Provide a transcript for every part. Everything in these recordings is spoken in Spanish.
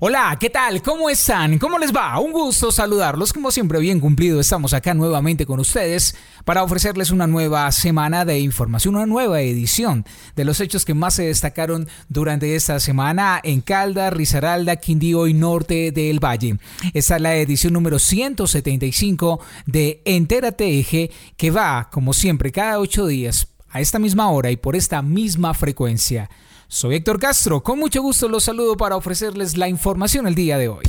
Hola, ¿qué tal? ¿Cómo están? ¿Cómo les va? Un gusto saludarlos. Como siempre, bien cumplido, estamos acá nuevamente con ustedes para ofrecerles una nueva semana de información, una nueva edición de los hechos que más se destacaron durante esta semana en Calda, Risaralda, Quindío y Norte del Valle. Esta es la edición número 175 de Entérate Eje, que va, como siempre, cada ocho días a esta misma hora y por esta misma frecuencia. Soy Héctor Castro, con mucho gusto los saludo para ofrecerles la información el día de hoy.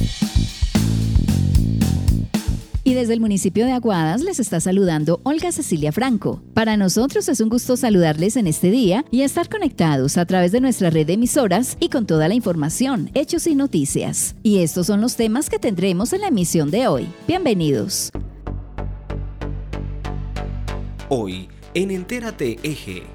Y desde el municipio de Aguadas les está saludando Olga Cecilia Franco. Para nosotros es un gusto saludarles en este día y estar conectados a través de nuestra red de emisoras y con toda la información, hechos y noticias. Y estos son los temas que tendremos en la emisión de hoy. Bienvenidos. Hoy en Entérate Eje.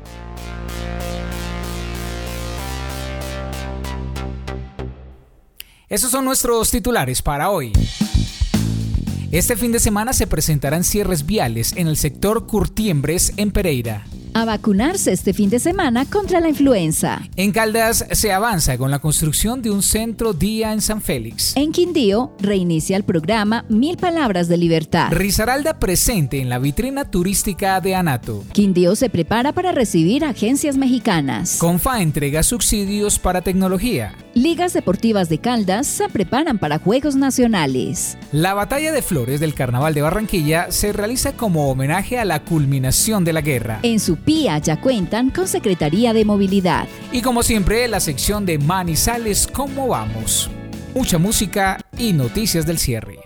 Esos son nuestros titulares para hoy. Este fin de semana se presentarán cierres viales en el sector Curtiembres en Pereira a vacunarse este fin de semana contra la influenza. En Caldas se avanza con la construcción de un centro día en San Félix. En Quindío reinicia el programa Mil Palabras de Libertad. Risaralda presente en la vitrina turística de Anato. Quindío se prepara para recibir agencias mexicanas. Confa entrega subsidios para tecnología. Ligas deportivas de Caldas se preparan para Juegos Nacionales. La batalla de flores del Carnaval de Barranquilla se realiza como homenaje a la culminación de la guerra. En su PIA ya cuentan con Secretaría de Movilidad. Y como siempre, la sección de Manizales, ¿cómo vamos? Mucha música y noticias del cierre.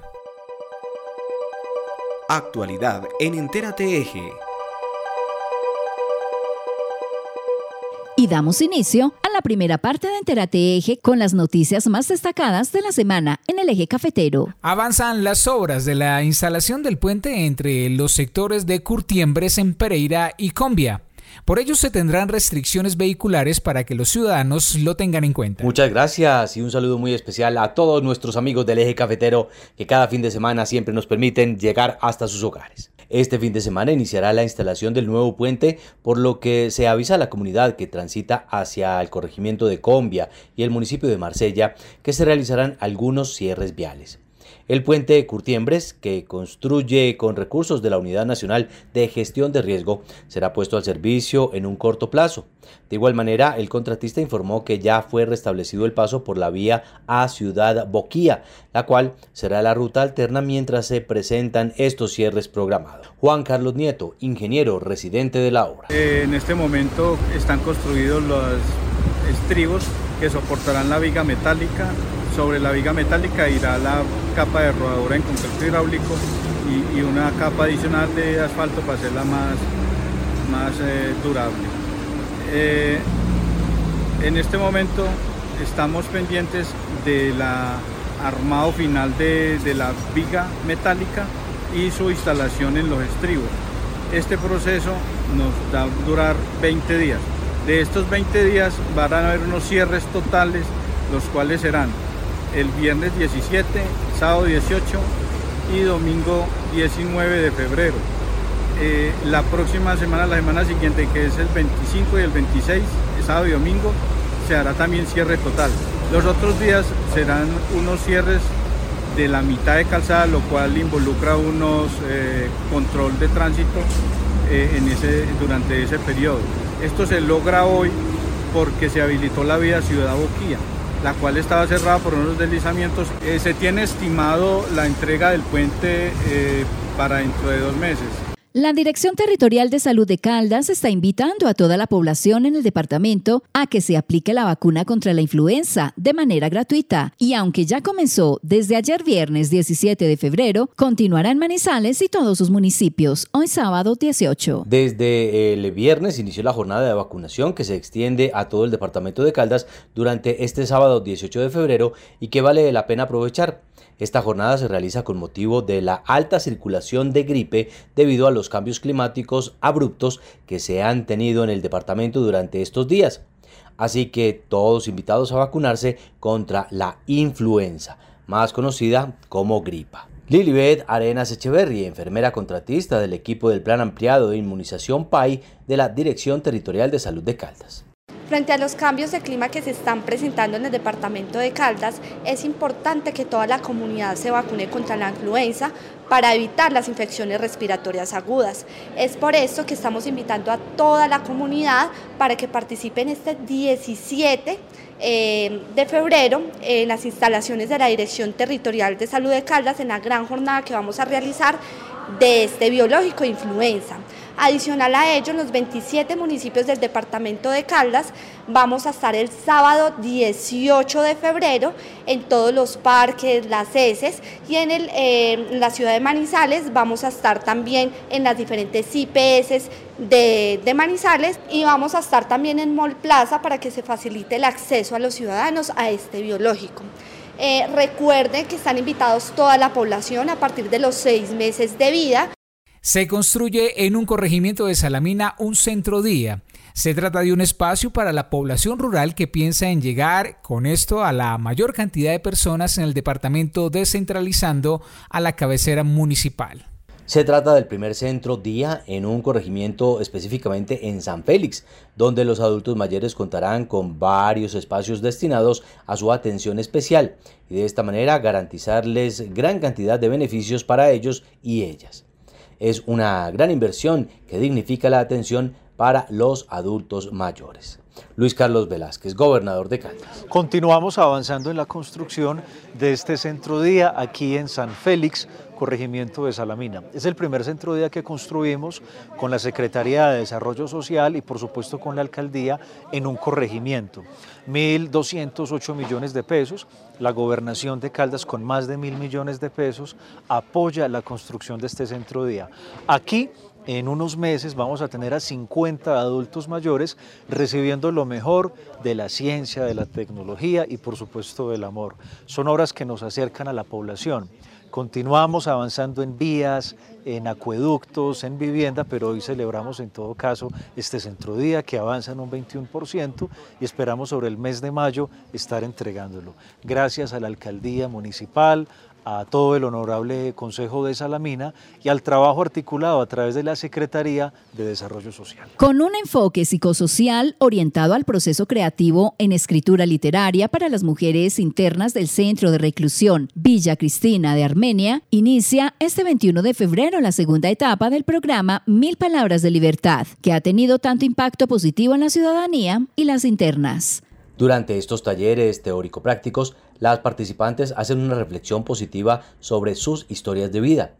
Actualidad en Entérate Eje. Y damos inicio a la primera parte de Enterate Eje con las noticias más destacadas de la semana en el eje cafetero. Avanzan las obras de la instalación del puente entre los sectores de Curtiembres en Pereira y Combia. Por ello se tendrán restricciones vehiculares para que los ciudadanos lo tengan en cuenta. Muchas gracias y un saludo muy especial a todos nuestros amigos del eje cafetero que cada fin de semana siempre nos permiten llegar hasta sus hogares. Este fin de semana iniciará la instalación del nuevo puente, por lo que se avisa a la comunidad que transita hacia el corregimiento de Combia y el municipio de Marsella que se realizarán algunos cierres viales. El puente Curtiembres, que construye con recursos de la Unidad Nacional de Gestión de Riesgo, será puesto al servicio en un corto plazo. De igual manera, el contratista informó que ya fue restablecido el paso por la vía a Ciudad Boquía, la cual será la ruta alterna mientras se presentan estos cierres programados. Juan Carlos Nieto, ingeniero residente de la obra. en este momento están construidos los estribos que soportarán la viga metálica sobre la viga metálica irá la capa de rodadura en concreto hidráulico y, una capa adicional de asfalto para hacerla más, más eh, durable. Eh, en este momento estamos pendientes del armado final de, de la viga metálica y su instalación en los estribos. Este proceso nos va a durar 20 días. De estos 20 días van a haber unos cierres totales, los cuales serán el viernes 17, sábado 18 y domingo 19 de febrero. Eh, la próxima semana, la semana siguiente, que es el 25 y el 26, sábado y domingo, se hará también cierre total. Los otros días serán unos cierres de la mitad de calzada, lo cual involucra unos eh, control de tránsito eh, en ese, durante ese periodo. Esto se logra hoy porque se habilitó la vía Ciudad Boquía la cual estaba cerrada por unos deslizamientos. Eh, se tiene estimado la entrega del puente eh, para dentro de dos meses. La Dirección Territorial de Salud de Caldas está invitando a toda la población en el departamento a que se aplique la vacuna contra la influenza de manera gratuita y aunque ya comenzó desde ayer viernes 17 de febrero, continuará en Manizales y todos sus municipios hoy sábado 18. Desde el viernes inició la jornada de vacunación que se extiende a todo el departamento de Caldas durante este sábado 18 de febrero y que vale la pena aprovechar. Esta jornada se realiza con motivo de la alta circulación de gripe debido a los cambios climáticos abruptos que se han tenido en el departamento durante estos días. Así que todos invitados a vacunarse contra la influenza, más conocida como gripa. Lilibet Arenas Echeverri, enfermera contratista del equipo del Plan Ampliado de Inmunización PAI de la Dirección Territorial de Salud de Caldas. Frente a los cambios de clima que se están presentando en el departamento de Caldas, es importante que toda la comunidad se vacune contra la influenza para evitar las infecciones respiratorias agudas. Es por eso que estamos invitando a toda la comunidad para que participen este 17 eh, de febrero en las instalaciones de la Dirección Territorial de Salud de Caldas en la gran jornada que vamos a realizar de este biológico influenza. Adicional a ello, en los 27 municipios del departamento de Caldas vamos a estar el sábado 18 de febrero en todos los parques, las heces y en, eh, la ciudad de Manizales vamos a estar también en las diferentes IPS de, de, Manizales y vamos a estar también en Mall Plaza para que se facilite el acceso a los ciudadanos a este biológico. Eh, recuerden que están invitados toda la población a partir de los seis meses de vida. Se construye en un corregimiento de Salamina un centro día. Se trata de un espacio para la población rural que piensa en llegar con esto a la mayor cantidad de personas en el departamento descentralizando a la cabecera municipal. Se trata del primer centro día en un corregimiento específicamente en San Félix, donde los adultos mayores contarán con varios espacios destinados a su atención especial y de esta manera garantizarles gran cantidad de beneficios para ellos y ellas es una gran inversión que dignifica la atención para los adultos mayores. Luis Carlos Velázquez, gobernador de Caldas. Continuamos avanzando en la construcción de este centro día aquí en San Félix, corregimiento de Salamina. Es el primer centro día que construimos con la Secretaría de Desarrollo Social y por supuesto con la alcaldía en un corregimiento. 1.208 millones de pesos, la gobernación de Caldas con más de mil millones de pesos apoya la construcción de este centro día. Aquí en unos meses vamos a tener a 50 adultos mayores recibiendo lo mejor de la ciencia, de la tecnología y por supuesto del amor. Son obras que nos acercan a la población. Continuamos avanzando en vías, en acueductos, en vivienda, pero hoy celebramos en todo caso este centro día que avanza en un 21% y esperamos sobre el mes de mayo estar entregándolo. Gracias a la alcaldía municipal, a todo el honorable Consejo de Salamina y al trabajo articulado a través de la Secretaría de Desarrollo Social. Con un enfoque psicosocial orientado al proceso creativo en escritura literaria para las mujeres internas del Centro de Reclusión Villa Cristina de Armenia, inicia este 21 de febrero la segunda etapa del programa Mil Palabras de Libertad, que ha tenido tanto impacto positivo en la ciudadanía y las internas. Durante estos talleres teórico-prácticos, las participantes hacen una reflexión positiva sobre sus historias de vida.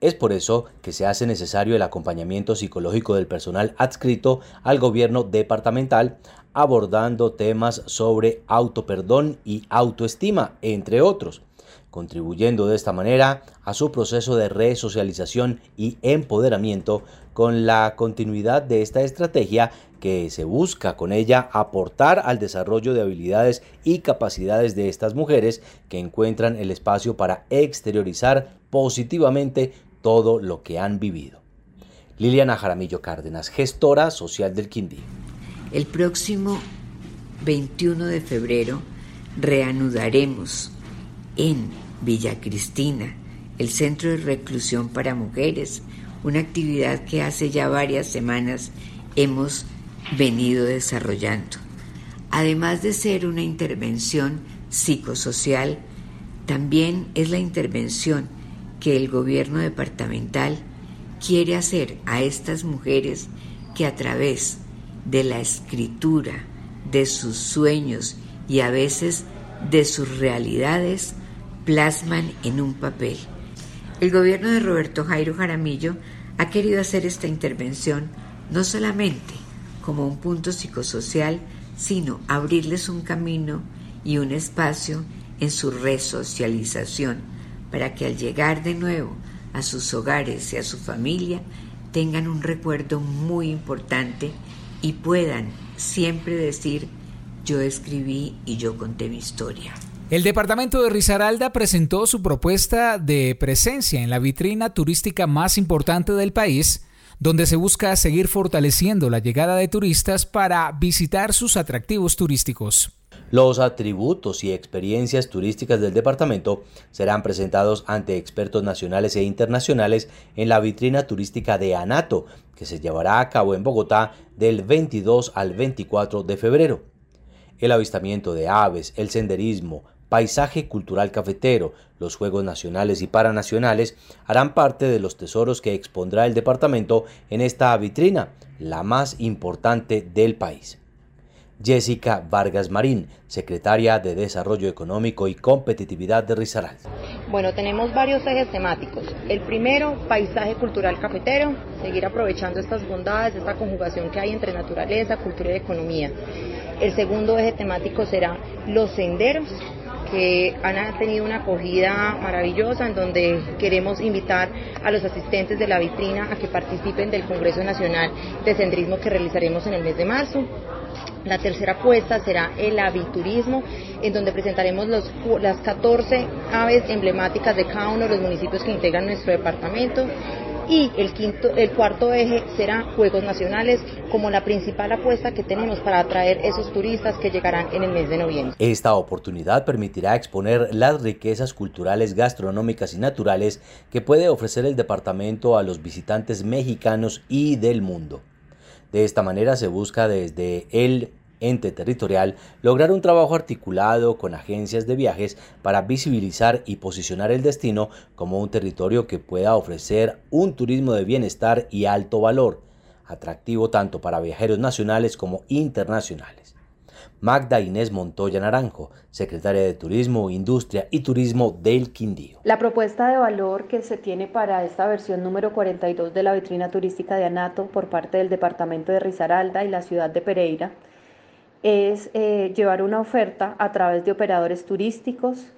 Es por eso que se hace necesario el acompañamiento psicológico del personal adscrito al gobierno departamental, abordando temas sobre autoperdón y autoestima, entre otros, contribuyendo de esta manera a su proceso de resocialización y empoderamiento con la continuidad de esta estrategia que se busca con ella aportar al desarrollo de habilidades y capacidades de estas mujeres que encuentran el espacio para exteriorizar positivamente todo lo que han vivido. Liliana Jaramillo Cárdenas, gestora social del Quindío. El próximo 21 de febrero reanudaremos en Villa Cristina, el Centro de Reclusión para Mujeres, una actividad que hace ya varias semanas hemos venido desarrollando. Además de ser una intervención psicosocial, también es la intervención que el gobierno departamental quiere hacer a estas mujeres que a través de la escritura, de sus sueños y a veces de sus realidades plasman en un papel. El gobierno de Roberto Jairo Jaramillo ha querido hacer esta intervención no solamente como un punto psicosocial, sino abrirles un camino y un espacio en su resocialización para que al llegar de nuevo a sus hogares y a su familia tengan un recuerdo muy importante y puedan siempre decir yo escribí y yo conté mi historia. El departamento de Risaralda presentó su propuesta de presencia en la vitrina turística más importante del país, donde se busca seguir fortaleciendo la llegada de turistas para visitar sus atractivos turísticos. Los atributos y experiencias turísticas del departamento serán presentados ante expertos nacionales e internacionales en la vitrina turística de Anato, que se llevará a cabo en Bogotá del 22 al 24 de febrero. El avistamiento de aves, el senderismo, paisaje cultural cafetero, los Juegos Nacionales y Paranacionales harán parte de los tesoros que expondrá el departamento en esta vitrina, la más importante del país. Jessica Vargas Marín, secretaria de Desarrollo Económico y Competitividad de Risaralda. Bueno, tenemos varios ejes temáticos. El primero, paisaje cultural cafetero, seguir aprovechando estas bondades, esta conjugación que hay entre naturaleza, cultura y economía. El segundo eje temático será los senderos, que han tenido una acogida maravillosa en donde queremos invitar a los asistentes de la vitrina a que participen del Congreso Nacional de Senderismo que realizaremos en el mes de marzo. La tercera apuesta será el aviturismo, en donde presentaremos los, las 14 aves emblemáticas de cada uno de los municipios que integran nuestro departamento y el, quinto, el cuarto eje será Juegos Nacionales como la principal apuesta que tenemos para atraer esos turistas que llegarán en el mes de noviembre. Esta oportunidad permitirá exponer las riquezas culturales, gastronómicas y naturales que puede ofrecer el departamento a los visitantes mexicanos y del mundo. De esta manera se busca desde el territorial lograr un trabajo articulado con agencias de viajes para visibilizar y posicionar el destino como un territorio que pueda ofrecer un turismo de bienestar y alto valor, atractivo tanto para viajeros nacionales como internacionales. Magda Inés Montoya Naranjo, secretaria de Turismo, Industria y Turismo del Quindío. La propuesta de valor que se tiene para esta versión número 42 de la vitrina turística de Anato por parte del departamento de Risaralda y la ciudad de Pereira es eh, llevar una oferta a través de operadores turísticos,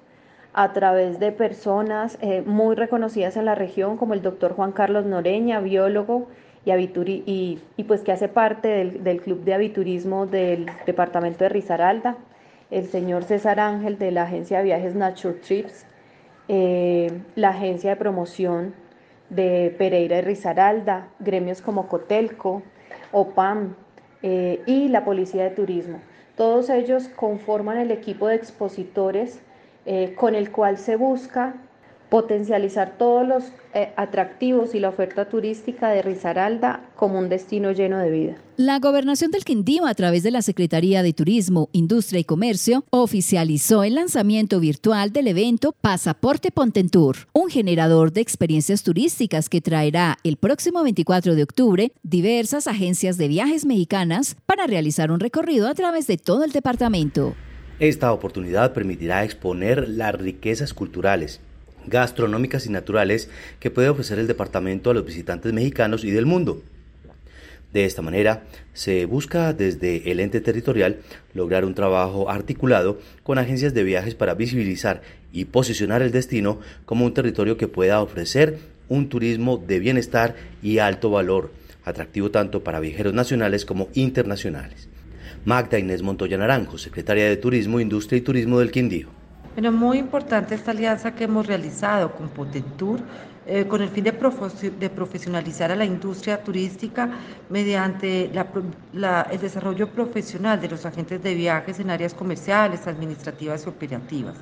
a través de personas eh, muy reconocidas en la región, como el doctor Juan Carlos Noreña, biólogo y, y, y pues que hace parte del, del, Club de Aviturismo del Departamento de Risaralda, el señor César Ángel de la agencia de viajes Nature Trips, eh, la agencia de promoción de Pereira y Risaralda, gremios como Cotelco, OPAM, eh, y la Policía de Turismo. Todos ellos conforman el equipo de expositores eh, con el cual se busca potencializar todos los eh, atractivos y la oferta turística de Risaralda como un destino lleno de vida. La gobernación del Quindío, a través de la Secretaría de Turismo, Industria y Comercio, oficializó el lanzamiento virtual del evento Pasaporte Pontentour, un generador de experiencias turísticas que traerá el próximo 24 de octubre diversas agencias de viajes mexicanas para realizar un recorrido a través de todo el departamento. Esta oportunidad permitirá exponer las riquezas culturales, gastronómicas y naturales que puede ofrecer el departamento a los visitantes mexicanos y del mundo. De esta manera, se busca desde el ente territorial lograr un trabajo articulado con agencias de viajes para visibilizar y posicionar el destino como un territorio que pueda ofrecer un turismo de bienestar y alto valor, atractivo tanto para viajeros nacionales como internacionales. Magda Inés Montoya Naranjo, secretaria de Turismo, Industria y Turismo del Quindío. Bueno, muy importante esta alianza que hemos realizado con Potentur eh, con el fin de, profesionalizar a la industria turística mediante el desarrollo profesional de los agentes de viajes en áreas comerciales, administrativas y operativas.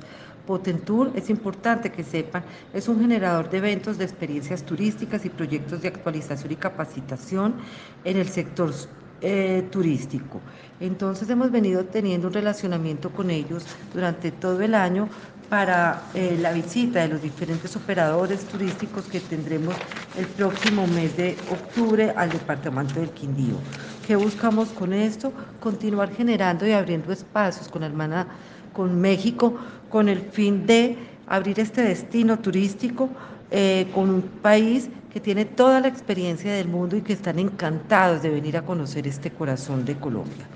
Potentur, es importante que sepan, es un generador de eventos de experiencias turísticas y proyectos de actualización y capacitación en el sector eh, turístico. Entonces hemos venido teniendo un relacionamiento con ellos durante todo el año para eh, la visita de los diferentes operadores turísticos que tendremos el próximo mes de octubre al departamento del Quindío. ¿Qué buscamos con esto? Continuar generando y abriendo espacios con hermana, con México, con el fin de abrir este destino turístico eh, con un país que tiene toda la experiencia del mundo y que están encantados de venir a conocer este corazón de Colombia.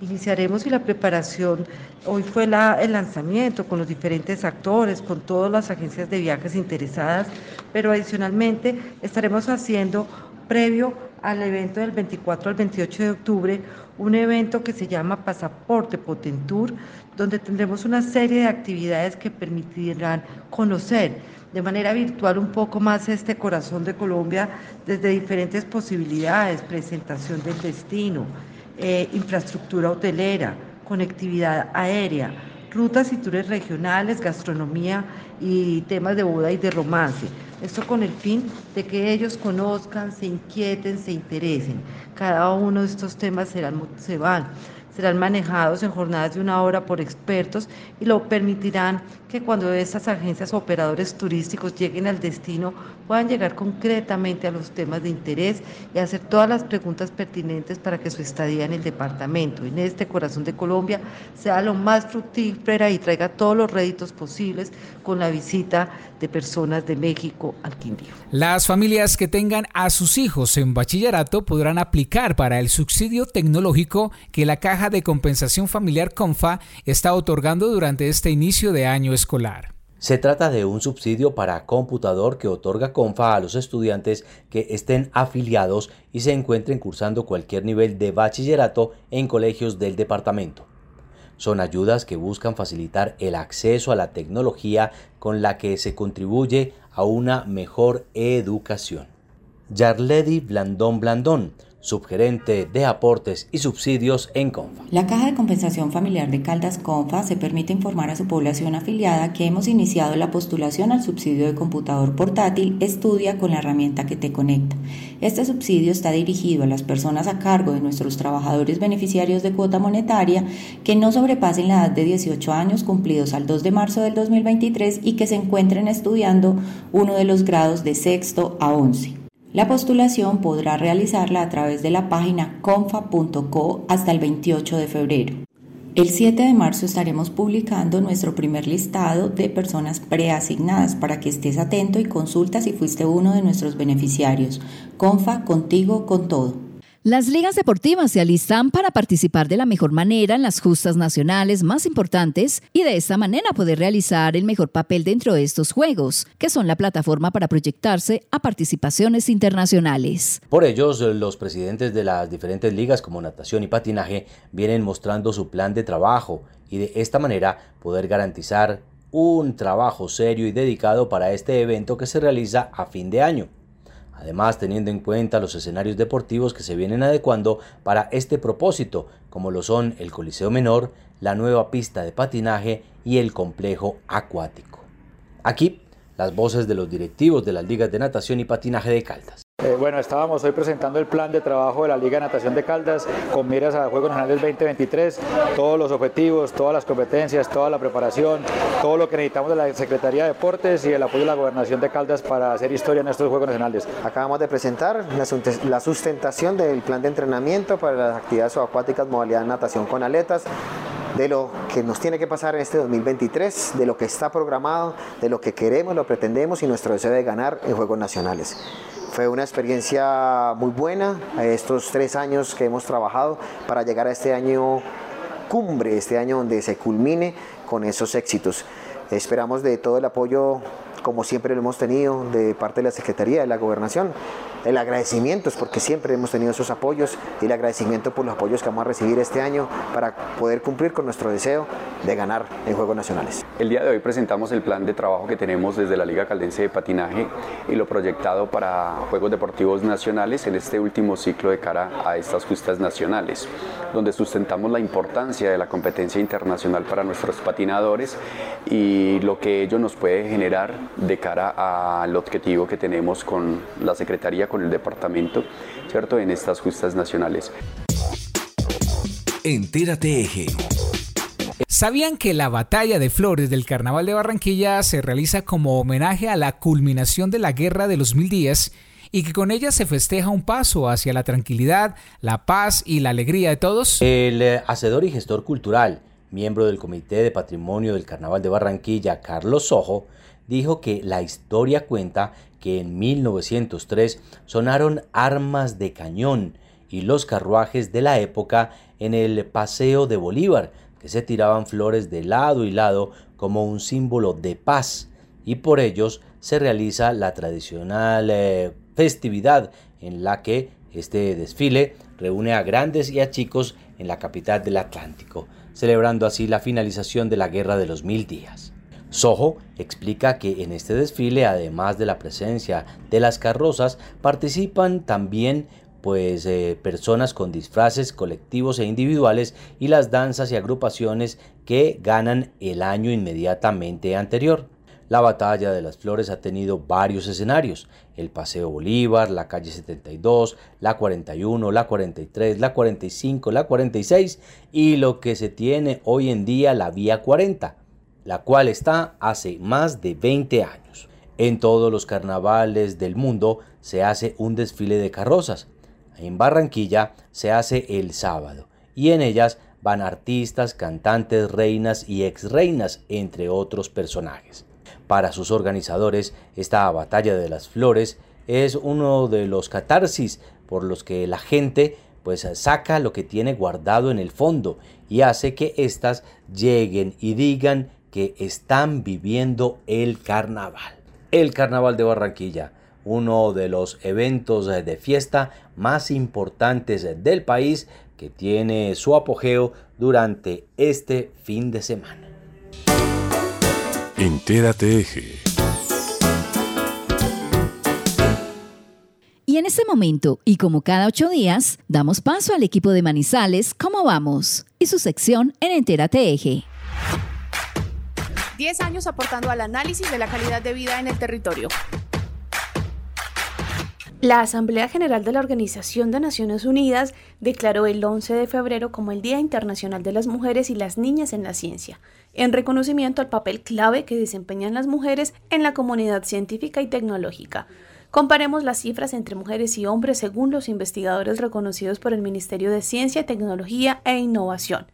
Iniciaremos y la preparación, hoy fue el lanzamiento con los diferentes actores, con todas las agencias de viajes interesadas, pero adicionalmente estaremos haciendo previo al evento del 24 al 28 de octubre, un evento que se llama Pasaporte Potentur, donde tendremos una serie de actividades que permitirán conocer de manera virtual un poco más este corazón de Colombia desde diferentes posibilidades, presentación del destino, eh, infraestructura hotelera, conectividad aérea, rutas y tours regionales, gastronomía y temas de boda y de romance. Esto con el fin de que ellos conozcan, se inquieten, se interesen. Cada uno de estos temas serán, se van serán manejados en jornadas de una hora por expertos y lo permitirán que cuando estas agencias o operadores turísticos lleguen al destino puedan llegar concretamente a los temas de interés y hacer todas las preguntas pertinentes para que su estadía en el departamento, en este corazón de Colombia, sea lo más fructífera y traiga todos los réditos posibles con la visita de personas de México al Quindío. Las familias que tengan a sus hijos en bachillerato podrán aplicar para el subsidio tecnológico que la Caja de Compensación Familiar CONFA está otorgando durante este inicio de año escolar. Se trata de un subsidio para computador que otorga CONFA a los estudiantes que estén afiliados y se encuentren cursando cualquier nivel de bachillerato en colegios del departamento. Son ayudas que buscan facilitar el acceso a la tecnología con la que se contribuye a una mejor educación. Yarledi Blandón Blandón subgerente de aportes y subsidios en CONFA. La Caja de Compensación Familiar de Caldas CONFA se permite informar a su población afiliada que hemos iniciado la postulación al subsidio de computador portátil Estudia con la herramienta que te conecta. Este subsidio está dirigido a las personas a cargo de nuestros trabajadores beneficiarios de cuota monetaria que no sobrepasen la edad de 18 años cumplidos al 2 de marzo del 2023 y que se encuentren estudiando uno de los grados de sexto a 11. La postulación podrá realizarla a través de la página confa.co hasta el 28 de febrero. El 7 de marzo estaremos publicando nuestro primer listado de personas preasignadas para que estés atento y consulta si fuiste uno de nuestros beneficiarios. Confa, contigo, con todo. Las ligas deportivas se alistan para participar de la mejor manera en las justas nacionales más importantes y de esta manera poder realizar el mejor papel dentro de estos juegos, que son la plataforma para proyectarse a participaciones internacionales. Por ellos, los presidentes de las diferentes ligas como natación y patinaje vienen mostrando su plan de trabajo y de esta manera poder garantizar un trabajo serio y dedicado para este evento que se realiza a fin de año además teniendo en cuenta los escenarios deportivos que se vienen adecuando para este propósito, como lo son el Coliseo Menor, la nueva pista de patinaje y el complejo acuático. Aquí, las voces de los directivos de las ligas de natación y patinaje de Caldas. Eh, bueno, estábamos hoy presentando el plan de trabajo de la Liga de Natación de Caldas con miras a Juegos Nacionales 2023, todos los objetivos, todas las competencias, toda la preparación, todo lo que necesitamos de la Secretaría de Deportes y el apoyo de la Gobernación de Caldas para hacer historia en estos Juegos Nacionales. Acabamos de presentar la sustentación del plan de entrenamiento para las actividades acuáticas modalidad natación con aletas de lo que nos tiene que pasar en este 2023, de lo que está programado, de lo que queremos, lo pretendemos y nuestro deseo de ganar en Juegos Nacionales. Fue una experiencia muy buena estos tres años que hemos trabajado para llegar a este año cumbre, este año donde se culmine con esos éxitos. Esperamos de todo el apoyo, como siempre lo hemos tenido, de parte de la Secretaría de la Gobernación, el agradecimiento es porque siempre hemos tenido esos apoyos y el agradecimiento por los apoyos que vamos a recibir este año para poder cumplir con nuestro deseo de ganar en Juegos Nacionales. El día de hoy presentamos el plan de trabajo que tenemos desde la Liga Caldense de Patinaje y lo proyectado para Juegos Deportivos Nacionales en este último ciclo de cara a estas justas nacionales, donde sustentamos la importancia de la competencia internacional para nuestros patinadores y lo que ello nos puede generar de cara al objetivo que tenemos con la Secretaría con el departamento, ¿cierto? En estas justas nacionales. Entérate Eje. ¿Sabían que la batalla de flores del Carnaval de Barranquilla se realiza como homenaje a la culminación de la Guerra de los Mil Días y que con ella se festeja un paso hacia la tranquilidad, la paz y la alegría de todos? El eh, hacedor y gestor cultural, miembro del Comité de Patrimonio del Carnaval de Barranquilla, Carlos Sojo, dijo que la historia cuenta que en 1903 sonaron armas de cañón y los carruajes de la época en el Paseo de Bolívar, que se tiraban flores de lado y lado como un símbolo de paz, y por ellos se realiza la tradicional eh, festividad en la que este desfile reúne a grandes y a chicos en la capital del Atlántico, celebrando así la finalización de la Guerra de los Mil Días. Soho explica que en este desfile, además de la presencia de las carrozas, participan también pues eh, personas con disfraces colectivos e individuales y las danzas y agrupaciones que ganan el año inmediatamente anterior. La batalla de las flores ha tenido varios escenarios, el Paseo Bolívar, la calle 72, la 41, la 43, la 45, la 46 y lo que se tiene hoy en día la Vía 40, la cual está hace más de 20 años. En todos los carnavales del mundo se hace un desfile de carrozas. En Barranquilla se hace el sábado y en ellas van artistas, cantantes, reinas y exreinas, entre otros personajes. Para sus organizadores, esta batalla de las flores es uno de los catarsis por los que la gente pues saca lo que tiene guardado en el fondo y hace que éstas lleguen y digan que están viviendo el carnaval. El carnaval de Barranquilla, uno de los eventos de fiesta más importantes del país que tiene su apogeo durante este fin de semana. Entérate Eje. Y en este momento, y como cada ocho días, damos paso al equipo de Manizales ¿Cómo vamos? y su sección en Entérate Eje. Diez años aportando al análisis de la calidad de vida en el territorio. La Asamblea General de la Organización de Naciones Unidas declaró el 11 de febrero como el Día Internacional de las Mujeres y las Niñas en la Ciencia, en reconocimiento al papel clave que desempeñan las mujeres en la comunidad científica y tecnológica. Comparemos las cifras entre mujeres y hombres según los investigadores reconocidos por el Ministerio de Ciencia, Tecnología e Innovación.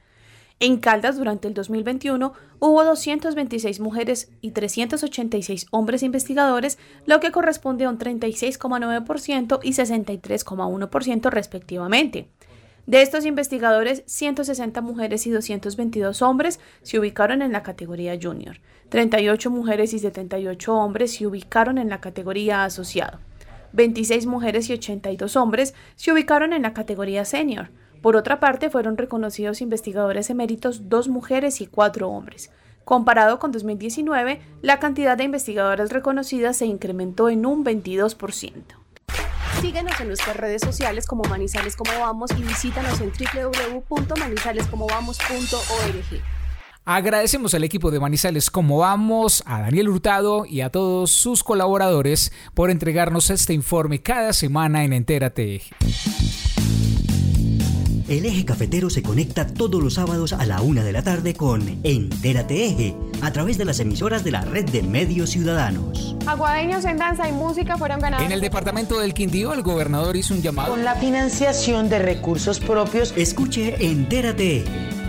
En Caldas, durante el 2021, hubo 226 mujeres y 386 hombres investigadores, lo que corresponde a un 36,9% y 63,1% respectivamente. De estos investigadores, 160 mujeres y 222 hombres se ubicaron en la categoría junior, 38 mujeres y 78 hombres se ubicaron en la categoría asociado, 26 mujeres y 82 hombres se ubicaron en la categoría senior, por otra parte, fueron reconocidos investigadores eméritos dos mujeres y cuatro hombres. Comparado con 2019, la cantidad de investigadoras reconocidas se incrementó en un 22%. Síguenos en nuestras redes sociales como Manizales Como Vamos y visítanos en www.manizalescomovamos.org. Agradecemos al equipo de Manizales Como Vamos, a Daniel Hurtado y a todos sus colaboradores por entregarnos este informe cada semana en Entérate el eje cafetero se conecta todos los sábados a la una de la tarde con Entérate Eje, a través de las emisoras de la red de medios ciudadanos. Aguadeños en danza y música fueron ganados. En el departamento del Quindío, el gobernador hizo un llamado. Con la financiación de recursos propios. Escuche Entérate Eje,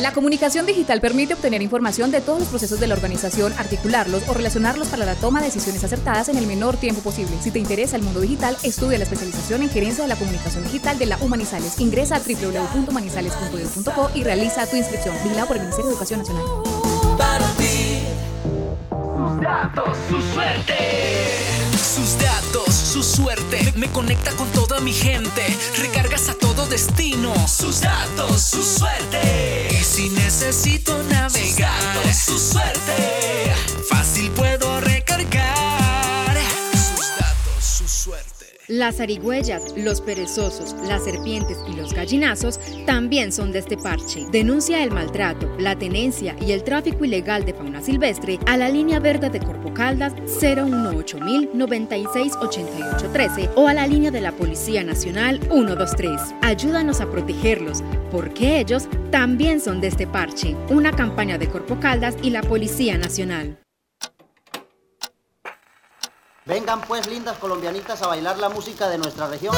La comunicación digital permite obtener información de todos los procesos de la organización, articularlos o relacionarlos para la toma de decisiones acertadas en el menor tiempo posible. Si te interesa el mundo digital, estudia la especialización en gerencia de la comunicación digital de la Humanizales. Ingresa a www.humanizales.edu.co y realiza tu inscripción. Vigilado por el Ministerio de Educación Nacional. sus datos, su suerte. Sus datos, su suerte, me conecta con toda mi gente. Recargas a todo destino. Sus datos, su suerte. Y si necesito navegar, su suerte. Fácil puedo Las arigüeyas, los perezosos, las serpientes y los gallinazos también son de este parche. Denuncia el maltrato, la tenencia y el tráfico ilegal de fauna silvestre a la línea verde de Corpo Caldas 018 96 o a la línea de la Policía Nacional 123. Ayúdanos a protegerlos, porque ellos también son de este parche. Una campaña de Corpo Caldas y la Policía Nacional. Vengan pues lindas colombianitas a bailar la música de nuestra región.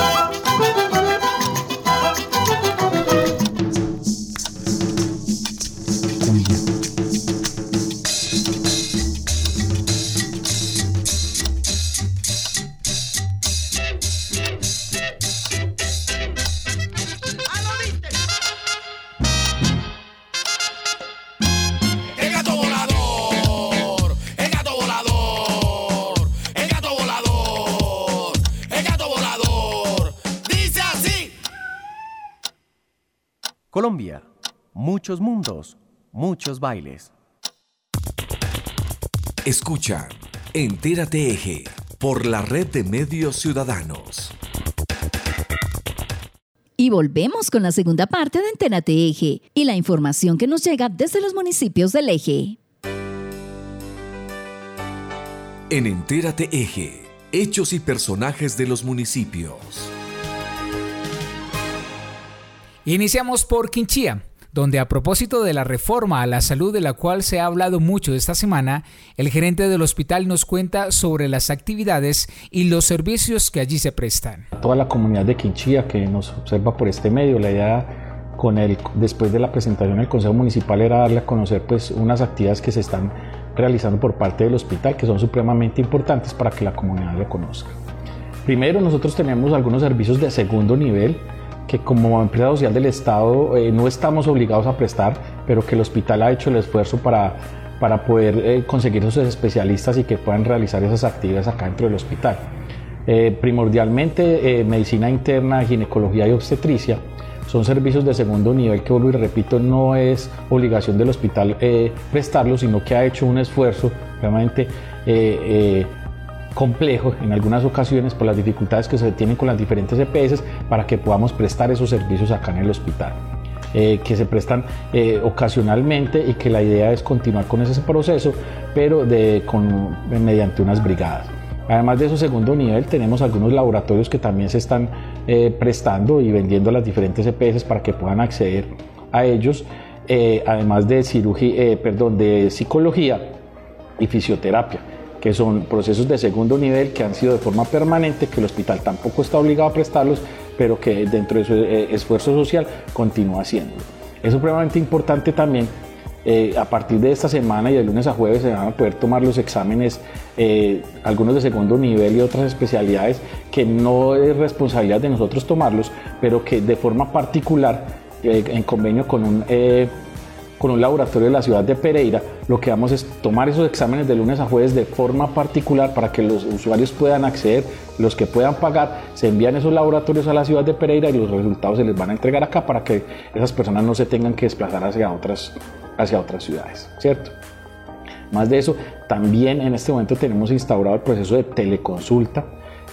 Colombia, muchos mundos, muchos bailes. Escucha, Entérate Eje, por la red de medios ciudadanos. Y volvemos con la segunda parte de Entérate Eje y la información que nos llega desde los municipios del Eje. En Entérate Eje, hechos y personajes de los municipios. Iniciamos por Quinchía, donde a propósito de la reforma a la salud de la cual se ha hablado mucho esta semana, el gerente del hospital nos cuenta sobre las actividades y los servicios que allí se prestan. Toda la comunidad de Quinchía que nos observa por este medio, la idea con el, después de la presentación del Consejo Municipal era darle a conocer pues, unas actividades que se están realizando por parte del hospital que son supremamente importantes para que la comunidad lo conozca. Primero, nosotros tenemos algunos servicios de segundo nivel que como empresa social del Estado eh, no estamos obligados a prestar, pero que el hospital ha hecho el esfuerzo para, para poder eh, conseguir esos especialistas y que puedan realizar esas actividades acá dentro del hospital. Eh, primordialmente, medicina interna, ginecología y obstetricia son servicios de segundo nivel que, vuelvo y repito, no es obligación del hospital prestarlos, sino que ha hecho un esfuerzo realmente complejo en algunas ocasiones por las dificultades que se tienen con las diferentes EPS para que podamos prestar esos servicios acá en el hospital. Eh, que se prestan eh, ocasionalmente y que la idea es continuar con ese proceso, pero de, con, mediante unas brigadas. Además de eso, segundo nivel, tenemos algunos laboratorios que también se están eh, prestando y vendiendo las diferentes EPS para que puedan acceder a ellos, además de, cirugía, perdón, de psicología y fisioterapia que son procesos de segundo nivel que han sido de forma permanente, que el hospital tampoco está obligado a prestarlos, pero que dentro de su eh, esfuerzo social continúa haciendo. Es supremamente importante también, eh, a partir de esta semana y de lunes a jueves se van a poder tomar los exámenes, eh, algunos de segundo nivel y otras especialidades, que no es responsabilidad de nosotros tomarlos, pero que de forma particular, en convenio con un con un laboratorio de la ciudad de Pereira, lo que vamos es tomar esos exámenes de lunes a jueves de forma particular para que los usuarios puedan acceder, los que puedan pagar, se envían esos laboratorios a la ciudad de Pereira y los resultados se les van a entregar acá para que esas personas no se tengan que desplazar hacia otras, hacia otras ciudades, ¿cierto? Más de eso, también en este momento tenemos instaurado el proceso de teleconsulta,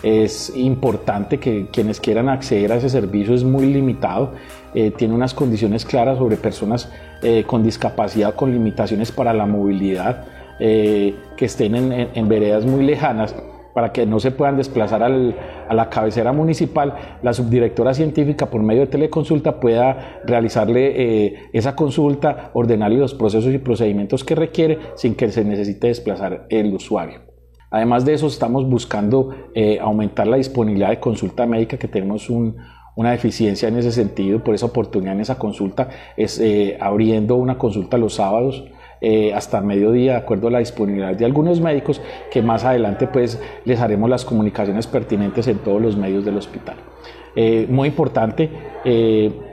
es importante que quienes quieran acceder a ese servicio es muy limitado, eh, tiene unas condiciones claras sobre personas eh, con discapacidad, con limitaciones para la movilidad, eh, que estén en, veredas muy lejanas para que no se puedan desplazar a la cabecera municipal, la subdirectora científica por medio de teleconsulta pueda realizarle esa consulta, ordenarle los procesos y procedimientos que requiere sin que se necesite desplazar el usuario. Además de eso, estamos buscando eh, aumentar la disponibilidad de consulta médica, que tenemos una deficiencia en ese sentido, por esa oportunidad en esa consulta es eh, abriendo una consulta los sábados. Eh, hasta mediodía, de acuerdo a la disponibilidad de algunos médicos, que más adelante pues les haremos las comunicaciones pertinentes en todos los medios del hospital. muy importante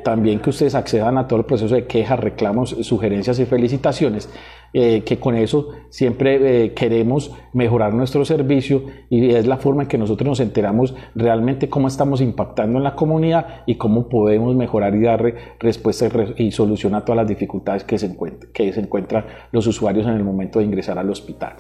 también que ustedes accedan a todo el proceso de quejas, reclamos, sugerencias y felicitaciones eh, que con eso siempre eh, queremos mejorar nuestro servicio y es la forma en que nosotros nos enteramos realmente cómo estamos impactando en la comunidad y cómo podemos mejorar y dar respuesta y solución a todas las dificultades que se, que se encuentran los usuarios en el momento de ingresar al hospital.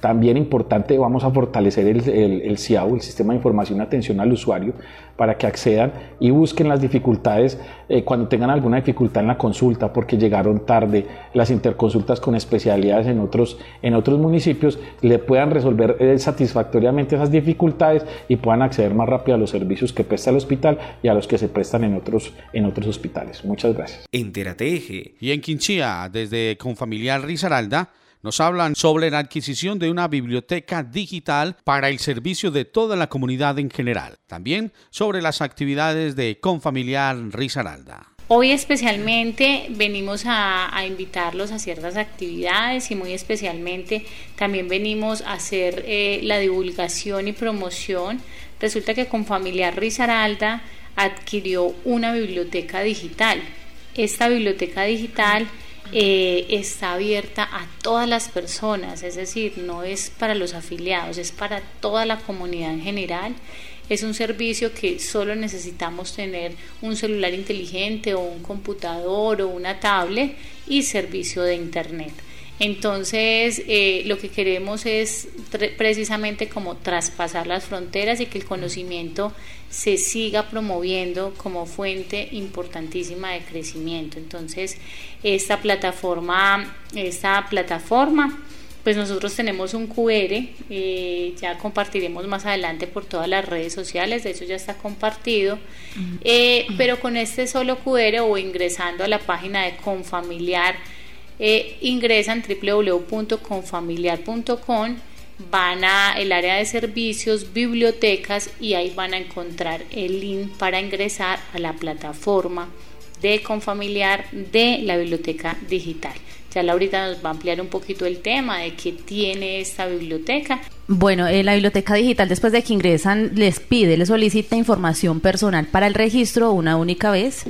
También importante, vamos a fortalecer el, el, CIAU, el Sistema de Información y Atención al Usuario, para que accedan y busquen las dificultades eh, cuando tengan alguna dificultad en la consulta, porque llegaron tarde, las interconsultas con especialidades en otros, en otros municipios, le puedan resolver eh, satisfactoriamente esas dificultades y puedan acceder más rápido a los servicios que presta el hospital y a los que se prestan en otros, en otros hospital. Muchas gracias. Entérate Y en Quinchía, desde Confamiliar Risaralda, nos hablan sobre la adquisición de una biblioteca digital para el servicio de toda la comunidad en general. También sobre las actividades de Confamiliar Risaralda. Hoy especialmente venimos a, invitarlos a ciertas actividades y muy especialmente también venimos a hacer eh, la divulgación y promoción. Resulta que con Familiar Risaralda adquirió una biblioteca digital. Esta biblioteca digital eh, está abierta a todas las personas, es decir, no es para los afiliados, es para toda la comunidad en general. Es un servicio que solo necesitamos tener un celular inteligente o un computador o una tablet y servicio de internet. Entonces, eh, lo que queremos es precisamente como traspasar las fronteras y que el conocimiento se siga promoviendo como fuente importantísima de crecimiento. Entonces, esta plataforma, esta plataforma, pues nosotros tenemos un QR, eh, ya compartiremos más adelante por todas las redes sociales, de hecho ya está compartido, eh, pero con este solo QR o ingresando a la página de Confamiliar, eh, ingresan www.confamiliar.com van a el área de servicios, bibliotecas y ahí van a encontrar el link para ingresar a la plataforma de Confamiliar de la biblioteca digital. Ya Laurita nos va a ampliar un poquito el tema de qué tiene esta biblioteca bueno, eh, la biblioteca digital después de que ingresan les pide, les solicita información personal para el registro una única vez.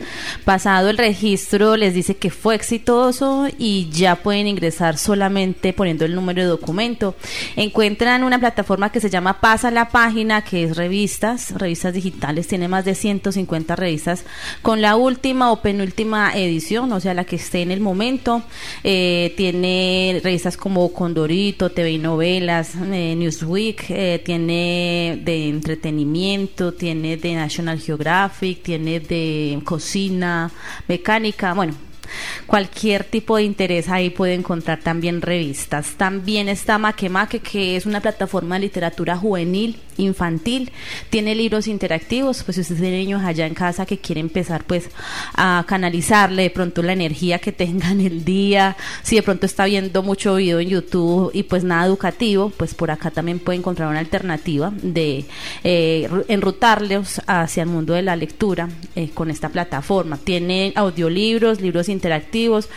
Pasado el registro les dice que fue exitoso y ya pueden ingresar solamente poniendo el número de documento. Encuentran una plataforma que se llama Pasa la página, que es revistas, revistas digitales, tiene más de 150 revistas con la última o penúltima edición, o sea, la que esté en el momento. Eh, tiene revistas como Condorito, TV y novelas, eh, Newsweek, eh, tiene de entretenimiento, tiene de National Geographic, tiene de cocina, mecánica, bueno, cualquier tipo de interés ahí puede encontrar también revistas. También está Maquemaque, que es una plataforma de literatura juvenil infantil, tiene libros interactivos, pues si usted tiene niños allá en casa que quiere empezar pues a canalizarle de pronto la energía que tengan el día, si de pronto está viendo mucho video en YouTube y pues nada educativo, pues por acá también puede encontrar una alternativa de eh, enrutarlos hacia el mundo de la lectura eh, con esta plataforma. Tiene audiolibros, libros interactivos,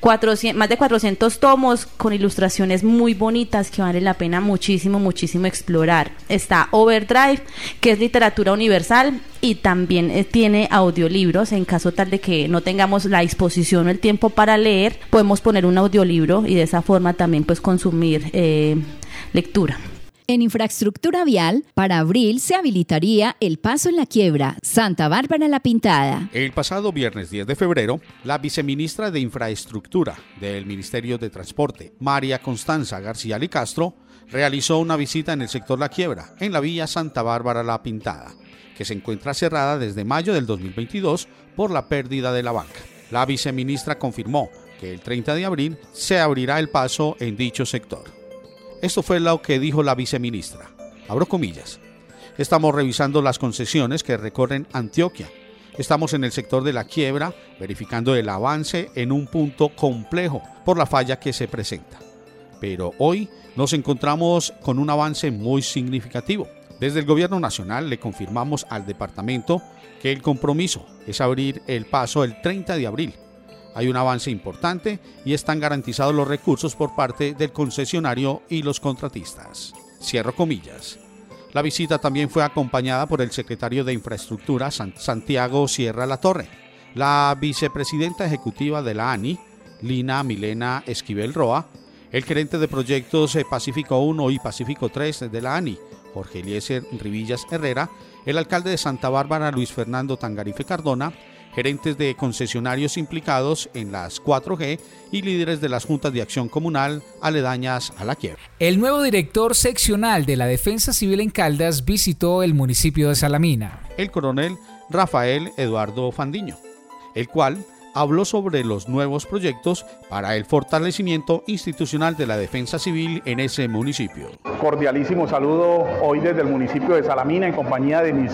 400, más de 400 tomos con ilustraciones muy bonitas que vale la pena muchísimo, muchísimo explorar. Está Overdrive, que es literatura universal y también eh, tiene audiolibros. En caso tal de que no tengamos la disposición o el tiempo para leer, podemos poner un audiolibro y de esa forma también pues consumir eh, lectura. En infraestructura vial, para abril se habilitaría el paso en la quiebra Santa Bárbara la Pintada. El pasado viernes 10 de febrero, la viceministra de Infraestructura del Ministerio de Transporte, María Constanza García Licastro, realizó una visita en el sector La Quiebra, en la vía Santa Bárbara La Pintada, que se encuentra cerrada desde mayo del 2022 por la pérdida de la banca. La viceministra confirmó que el 30 de abril se abrirá el paso en dicho sector. Esto fue lo que dijo la viceministra. Abro comillas. Estamos revisando las concesiones que recorren Antioquia. Estamos en el sector de la quiebra, verificando el avance en un punto complejo por la falla que se presenta. Pero hoy nos encontramos con un avance muy significativo. Desde el Gobierno Nacional le confirmamos al departamento que el compromiso es abrir el paso el 30 de abril. Hay un avance importante y están garantizados los recursos por parte del concesionario y los contratistas. Cierro comillas. La visita también fue acompañada por el secretario de Infraestructura Santiago Sierra La Torre, la vicepresidenta ejecutiva de la ANI, Lina Milena Esquivel Roa, el gerente de proyectos eh, Pacífico 1 y Pacífico 3 de la ANI, Jorge Eliezer Rivillas Herrera, el alcalde de Santa Bárbara, Luis Fernando Tangarife Cardona, gerentes de concesionarios implicados en las 4G y líderes de las juntas de acción comunal aledañas a la quiebra. El nuevo director seccional de la Defensa Civil en Caldas visitó el municipio de Salamina. El coronel Rafael Eduardo Fandiño, el cual habló sobre los nuevos proyectos para el fortalecimiento institucional de la defensa civil en ese municipio. Cordialísimo saludo hoy desde el municipio de Salamina en compañía de mis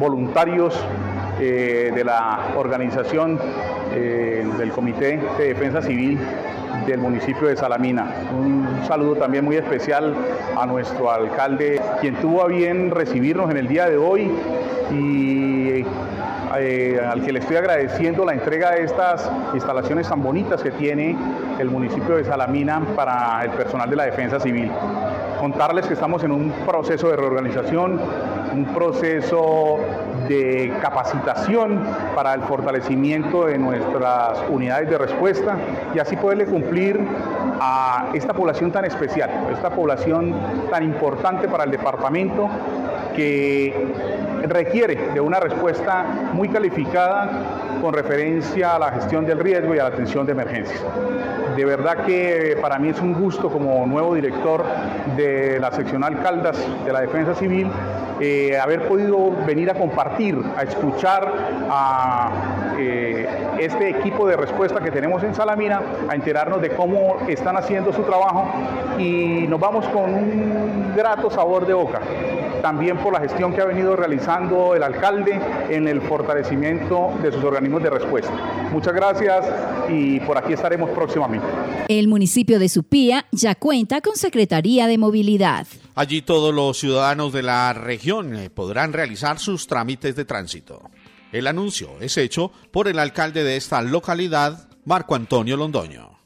voluntarios eh, de la organización eh, del Comité de Defensa Civil del municipio de Salamina. Un saludo también muy especial a nuestro alcalde, quien tuvo a bien recibirnos en el día de hoy y eh, al que le estoy agradeciendo la entrega de estas instalaciones tan bonitas que tiene el municipio de Salamina para el personal de la defensa civil. Contarles que estamos en un proceso de reorganización, un proceso de capacitación para el fortalecimiento de nuestras unidades de respuesta y así poderle cumplir a esta población tan especial, esta población tan importante para el departamento que requiere de una respuesta muy calificada con referencia a la gestión del riesgo y a la atención de emergencias. De verdad que para mí es un gusto como nuevo director de la seccional Caldas de la Defensa Civil eh, haber podido venir a compartir, a escuchar a eh, este equipo de respuesta que tenemos en Salamina, a enterarnos de cómo están haciendo su trabajo y nos vamos con un grato sabor de boca también por la gestión que ha venido realizando el alcalde en el fortalecimiento de sus organismos de respuesta. Muchas gracias y por aquí estaremos próximamente. El municipio de Supía ya cuenta con Secretaría de Movilidad. Allí todos los ciudadanos de la región eh, podrán realizar sus trámites de tránsito. El anuncio es hecho por el alcalde de esta localidad, Marco Antonio Londoño.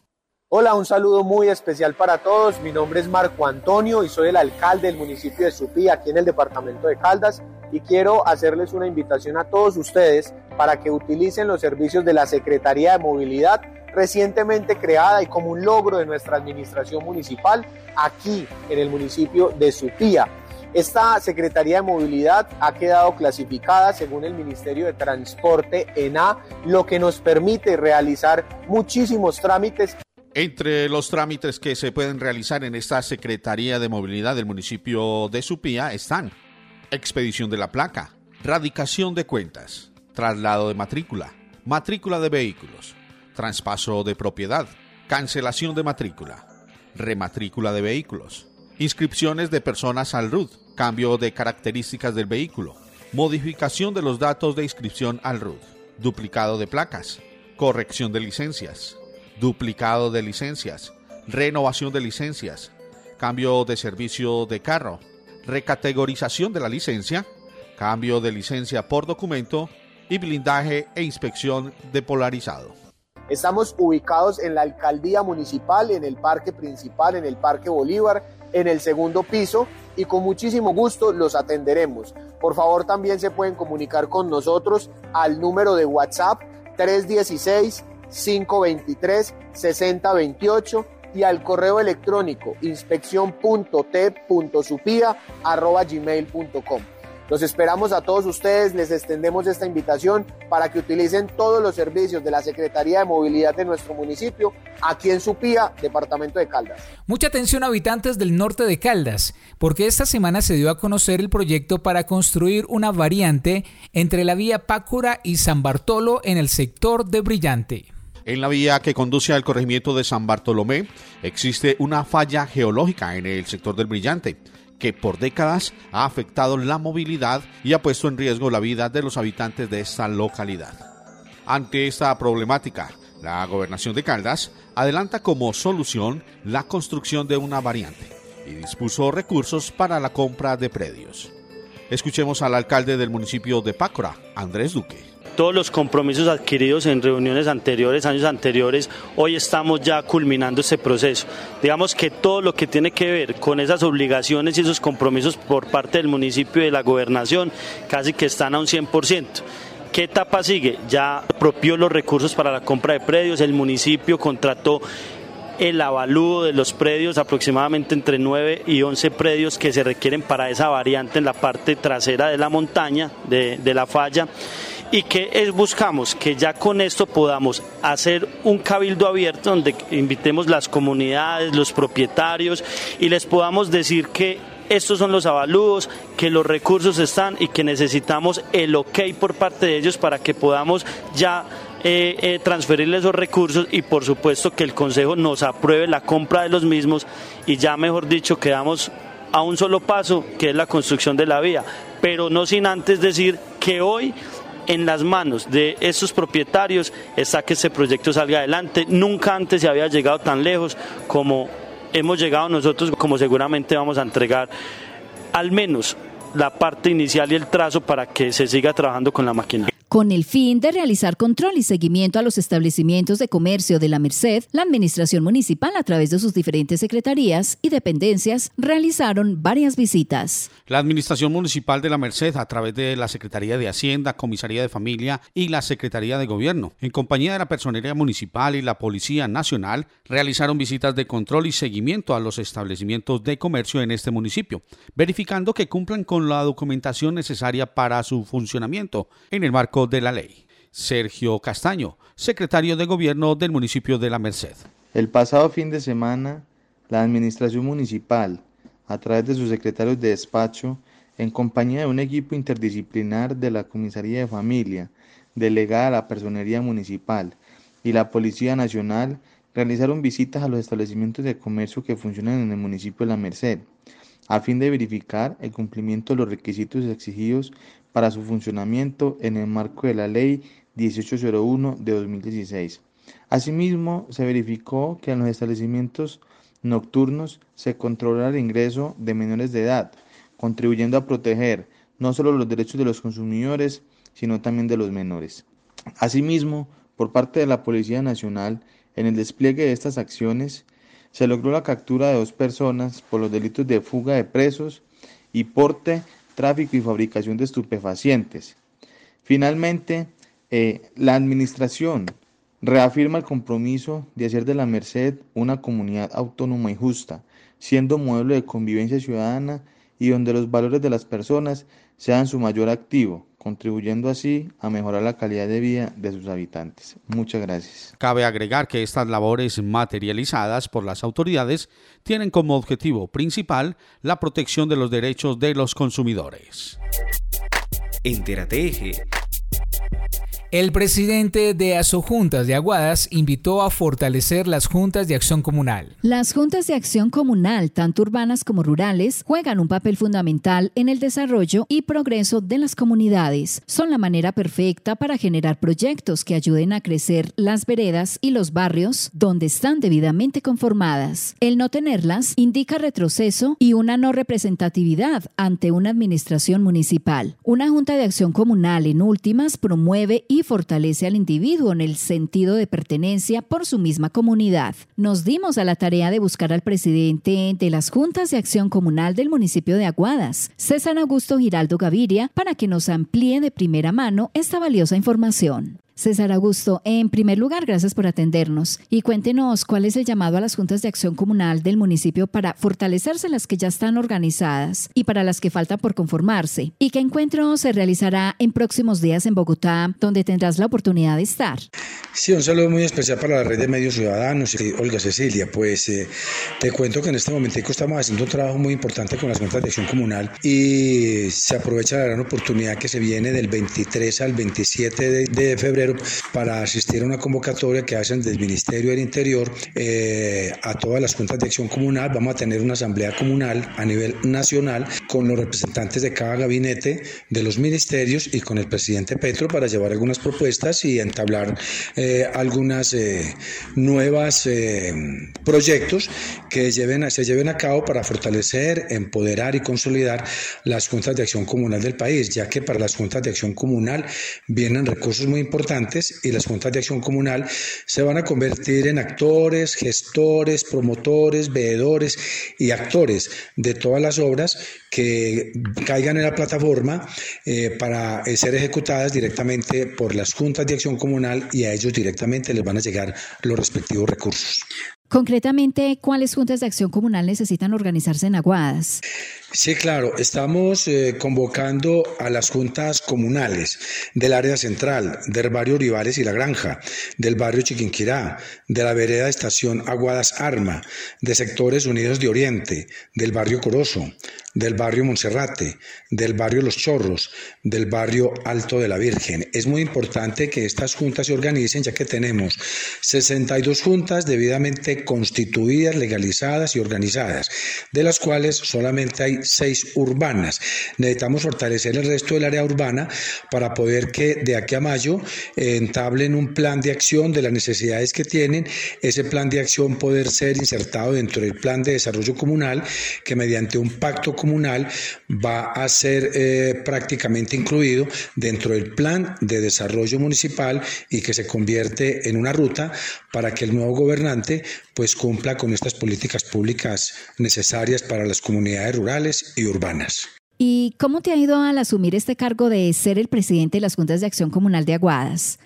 Hola, un saludo muy especial para todos. Mi nombre es Marco Antonio y soy el alcalde del municipio de Supía, aquí en el departamento de Caldas. Y quiero hacerles una invitación a todos ustedes para que utilicen los servicios de la Secretaría de Movilidad recientemente creada y como un logro de nuestra administración municipal aquí en el municipio de Supía. Esta Secretaría de Movilidad ha quedado clasificada según el Ministerio de Transporte en A, lo que nos permite realizar muchísimos trámites. Entre los trámites que se pueden realizar en esta Secretaría de Movilidad del municipio de Supía están expedición de la placa, radicación de cuentas, traslado de matrícula, matrícula de vehículos, traspaso de propiedad, cancelación de matrícula, rematrícula de vehículos, inscripciones de personas al RUD, cambio de características del vehículo, modificación de los datos de inscripción al RUD, duplicado de placas, corrección de licencias, duplicado de licencias, renovación de licencias, cambio de servicio de carro, recategorización de la licencia, cambio de licencia por documento y blindaje e inspección de polarizado. Estamos ubicados en la alcaldía municipal, en el parque principal, en el Parque Bolívar, en el segundo piso y con muchísimo gusto los atenderemos. Por favor también se pueden comunicar con nosotros al número de WhatsApp 316 523 6028 y al correo electrónico inspección.t.supia.gmail.com. Los esperamos a todos ustedes, les extendemos esta invitación para que utilicen todos los servicios de la Secretaría de Movilidad de nuestro municipio, aquí en Supía, departamento de Caldas. Mucha atención habitantes del norte de Caldas, porque esta semana se dio a conocer el proyecto para construir una variante entre la vía Pácora y San Bartolo en el sector de Brillante. En la vía que conduce al corregimiento de San Bartolomé existe una falla geológica en el sector del Brillante que por décadas ha afectado la movilidad y ha puesto en riesgo la vida de los habitantes de esta localidad. Ante esta problemática, la gobernación de Caldas adelanta como solución la construcción de una variante y dispuso recursos para la compra de predios. Escuchemos al alcalde del municipio de Pácora, Andrés Duque todos los compromisos adquiridos en reuniones anteriores, años anteriores, hoy estamos ya culminando este proceso. Digamos que todo lo que tiene que ver con esas obligaciones y esos compromisos por parte del municipio y de la gobernación casi que están a un 100%. ¿Qué etapa sigue? Ya apropió los recursos para la compra de predios, el municipio contrató el avalúo de los predios, aproximadamente entre 9 y 11 predios que se requieren para esa variante en la parte trasera de la montaña, de, de la falla y que buscamos que ya con esto podamos hacer un cabildo abierto donde invitemos las comunidades, los propietarios y les podamos decir que estos son los avalúos, que los recursos están y que necesitamos el ok por parte de ellos para que podamos ya eh, eh, transferirles esos recursos y por supuesto que el Consejo nos apruebe la compra de los mismos y ya mejor dicho quedamos a un solo paso que es la construcción de la vía, pero no sin antes decir que hoy en las manos de estos propietarios está que este proyecto salga adelante. Nunca antes se había llegado tan lejos como hemos llegado nosotros, como seguramente vamos a entregar al menos la parte inicial y el trazo para que se siga trabajando con la máquina. Con el fin de realizar control y seguimiento a los establecimientos de comercio de la Merced, la Administración Municipal, a través de sus diferentes secretarías y dependencias, realizaron varias visitas. La Administración Municipal de la Merced, a través de la Secretaría de Hacienda, Comisaría de Familia y la Secretaría de Gobierno, en compañía de la Personería Municipal y la Policía Nacional, realizaron visitas de control y seguimiento a los establecimientos de comercio en este municipio, verificando que cumplan con la documentación necesaria para su funcionamiento en el marco de la ley. Sergio Castaño, secretario de Gobierno del municipio de La Merced. El pasado fin de semana, la Administración Municipal, a través de sus secretarios de despacho, en compañía de un equipo interdisciplinar de la Comisaría de Familia, delegada a la Personería Municipal y la Policía Nacional, realizaron visitas a los establecimientos de comercio que funcionan en el municipio de La Merced, a fin de verificar el cumplimiento de los requisitos exigidos para su funcionamiento en el marco de la Ley 1801 de 2016. Asimismo, se verificó que en los establecimientos nocturnos se controla el ingreso de menores de edad, contribuyendo a proteger no solo los derechos de los consumidores, sino también de los menores. Asimismo, por parte de la Policía Nacional, en el despliegue de estas acciones, se logró la captura de dos personas por los delitos de fuga de presos y porte tráfico y fabricación de estupefacientes. Finalmente, eh, la Administración reafirma el compromiso de hacer de la Merced una comunidad autónoma y justa, siendo modelo de convivencia ciudadana y donde los valores de las personas sean su mayor activo, contribuyendo así a mejorar la calidad de vida de sus habitantes. Muchas gracias. Cabe agregar que estas labores materializadas por las autoridades tienen como objetivo principal la protección de los derechos de los consumidores. Entérate Eje el presidente de Asojuntas de Aguadas invitó a fortalecer las juntas de acción comunal. Las juntas de acción comunal, tanto urbanas como rurales, juegan un papel fundamental en el desarrollo y progreso de las comunidades. Son la manera perfecta para generar proyectos que ayuden a crecer las veredas y los barrios donde están debidamente conformadas. El no tenerlas indica retroceso y una no representatividad ante una administración municipal. Una junta de acción comunal, en últimas, promueve y fortalece al individuo en el sentido de pertenencia por su misma comunidad. Nos dimos a la tarea de buscar al presidente de las juntas de acción comunal del municipio de Aguadas, César Augusto Giraldo Gaviria, para que nos amplíe de primera mano esta valiosa información. César Augusto, en primer lugar, gracias por atendernos y cuéntenos cuál es el llamado a las juntas de acción comunal del municipio para fortalecerse las que ya están organizadas y para las que faltan por conformarse y qué encuentro se realizará en próximos días en Bogotá, donde tendrás la oportunidad de estar. Sí, un saludo muy especial para la red de medios ciudadanos. y Olga Cecilia, pues eh, te cuento que en este momento estamos haciendo un trabajo muy importante con las juntas de acción comunal y se aprovecha la gran oportunidad que se viene del 23 al 27 de febrero para asistir a una convocatoria que hacen del Ministerio del Interior eh, a todas las juntas de acción comunal. Vamos a tener una asamblea comunal a nivel nacional con los representantes de cada gabinete de los ministerios y con el presidente Petro para llevar algunas propuestas y entablar eh, algunas eh, nuevas proyectos que lleven, se lleven a cabo para fortalecer, empoderar y consolidar las juntas de acción comunal del país, ya que para las juntas de acción comunal vienen recursos muy importantes y las juntas de acción comunal se van a convertir en actores, gestores, promotores, veedores y actores de todas las obras que caigan en la plataforma eh, para ser ejecutadas directamente por las juntas de acción comunal y a ellos directamente les van a llegar los respectivos recursos. Concretamente, ¿cuáles juntas de acción comunal necesitan organizarse en Aguadas? Sí, claro, estamos eh, convocando a las juntas comunales del área central, del barrio Olivares y La Granja, del barrio Chiquinquirá, de la vereda Estación Aguadas Arma, de sectores Unidos de Oriente, del barrio Corozo, del barrio Monserrate, del barrio Los Chorros, del barrio Alto de la Virgen. Es muy importante que estas juntas se organicen ya que tenemos 62 juntas debidamente constituidas, legalizadas y organizadas, de las cuales solamente hay seis urbanas. Necesitamos fortalecer el resto del área urbana para poder que de aquí a mayo eh, entablen un plan de acción de las necesidades que tienen, ese plan de acción poder ser insertado dentro del plan de desarrollo comunal, que mediante un pacto comunal va a ser eh, prácticamente incluido dentro del plan de desarrollo municipal y que se convierte en una ruta para que el nuevo gobernante pues cumpla con estas políticas públicas necesarias para las comunidades rurales y urbanas. ¿Y cómo te ha ido al asumir este cargo de ser el presidente de las Juntas de Acción Comunal de Aguadas?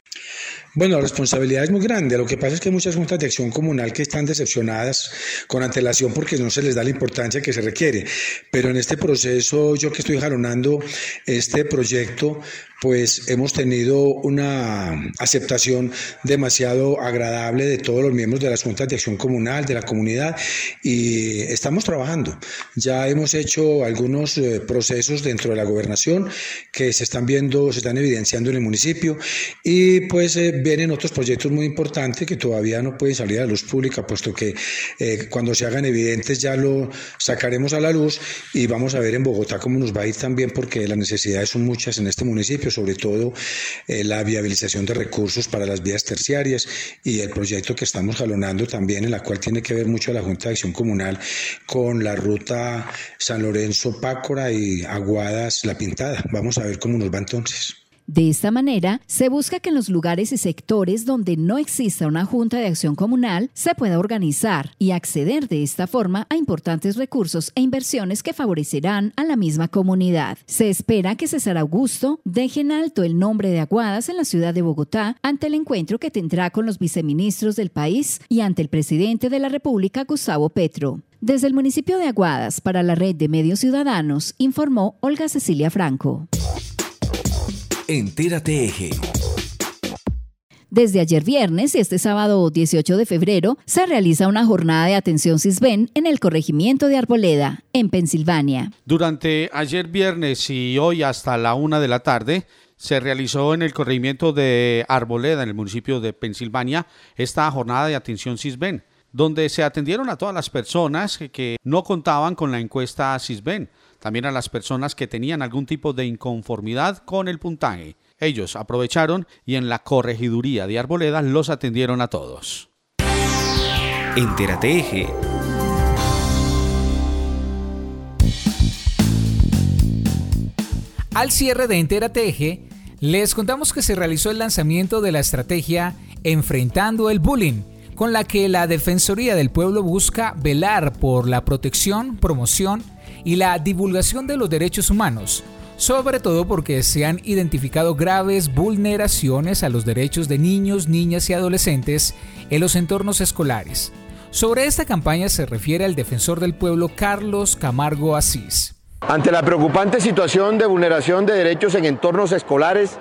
Bueno, la responsabilidad es muy grande. Lo que pasa es que hay muchas juntas de acción comunal que están decepcionadas con antelación porque no se les da la importancia que se requiere. Pero en este proceso, yo que estoy jalonando este proyecto, pues hemos tenido una aceptación demasiado agradable de todos los miembros de las juntas de acción comunal, de la comunidad, y estamos trabajando. Ya hemos hecho algunos eh, procesos dentro de la gobernación que se están viendo, se están evidenciando en el municipio, y pues eh, vienen otros proyectos muy importantes que todavía no pueden salir a la luz pública, puesto que eh, cuando se hagan evidentes ya lo sacaremos a la luz y vamos a ver en Bogotá cómo nos va a ir también, porque las necesidades son muchas en este municipio, sobre todo eh, la viabilización de recursos para las vías terciarias y el proyecto que estamos jalonando también, en la cual tiene que ver mucho la Junta de Acción Comunal con la ruta San Lorenzo-Pácora y Aguadas La Pintada. Vamos a ver cómo nos va entonces. De esta manera, se busca que en los lugares y sectores donde no exista una junta de acción comunal se pueda organizar y acceder de esta forma a importantes recursos e inversiones que favorecerán a la misma comunidad. Se espera que César Augusto deje en alto el nombre de Aguadas en la ciudad de Bogotá ante el encuentro que tendrá con los viceministros del país y ante el presidente de la República, Gustavo Petro. Desde el municipio de Aguadas, para la red de medios ciudadanos, informó Olga Cecilia Franco. Entérate Eje. Desde ayer viernes y este sábado 18 de febrero se realiza una jornada de atención CISBEN en el corregimiento de Arboleda, en Pensilvania. Durante ayer viernes y hoy hasta la una de la tarde, se realizó en el corregimiento de Arboleda, en el municipio de Pensilvania, esta jornada de atención CISBEN, donde se atendieron a todas las personas que no contaban con la encuesta CISBEN también a las personas que tenían algún tipo de inconformidad con el puntaje. Ellos aprovecharon y en la corregiduría de Arboleda los atendieron a todos. Entérate Eje. Al cierre de Entérate Eje, les contamos que se realizó el lanzamiento de la estrategia Enfrentando el Bullying, con la que la Defensoría del Pueblo busca velar por la protección, promoción y la divulgación de los derechos humanos, sobre todo porque se han identificado graves vulneraciones a los derechos de niños, niñas y adolescentes en los entornos escolares. Sobre esta campaña se refiere el defensor del pueblo Carlos Camargo Asís. Ante la preocupante situación de vulneración de derechos en entornos escolares,